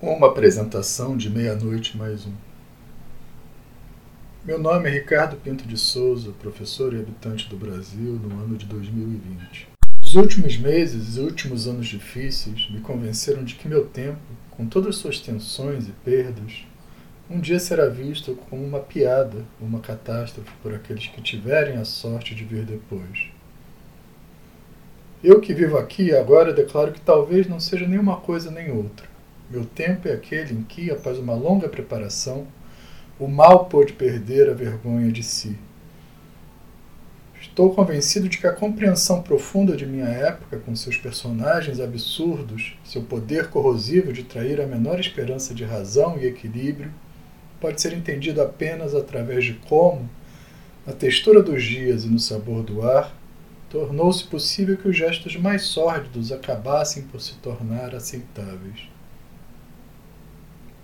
Uma apresentação de meia-noite mais um. Meu nome é Ricardo Pinto de Souza, professor e habitante do Brasil no ano de 2020. Os últimos meses e últimos anos difíceis me convenceram de que meu tempo, com todas suas tensões e perdas, um dia será visto como uma piada uma catástrofe por aqueles que tiverem a sorte de vir depois. Eu que vivo aqui agora declaro que talvez não seja nenhuma coisa nem outra meu tempo é aquele em que, após uma longa preparação, o mal pôde perder a vergonha de si. Estou convencido de que a compreensão profunda de minha época, com seus personagens absurdos, seu poder corrosivo de trair a menor esperança de razão e equilíbrio, pode ser entendido apenas através de como, na textura dos dias e no sabor do ar, tornou-se possível que os gestos mais sórdidos acabassem por se tornar aceitáveis.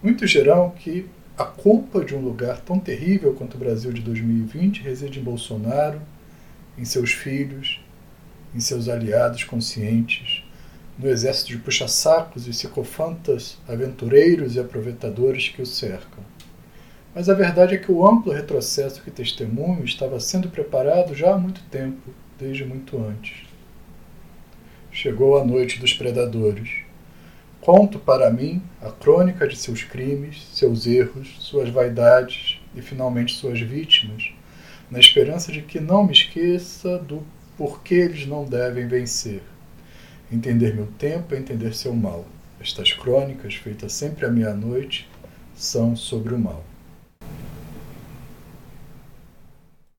Muitos dirão que a culpa de um lugar tão terrível quanto o Brasil de 2020 reside em Bolsonaro, em seus filhos, em seus aliados conscientes, no exército de puxa-sacos e psicofantas, aventureiros e aproveitadores que o cercam. Mas a verdade é que o amplo retrocesso que testemunho estava sendo preparado já há muito tempo, desde muito antes. Chegou a noite dos predadores Conto para mim a crônica de seus crimes, seus erros, suas vaidades e finalmente suas vítimas, na esperança de que não me esqueça do porquê eles não devem vencer. Entender meu tempo é entender seu mal. Estas crônicas, feitas sempre à meia-noite, são sobre o mal.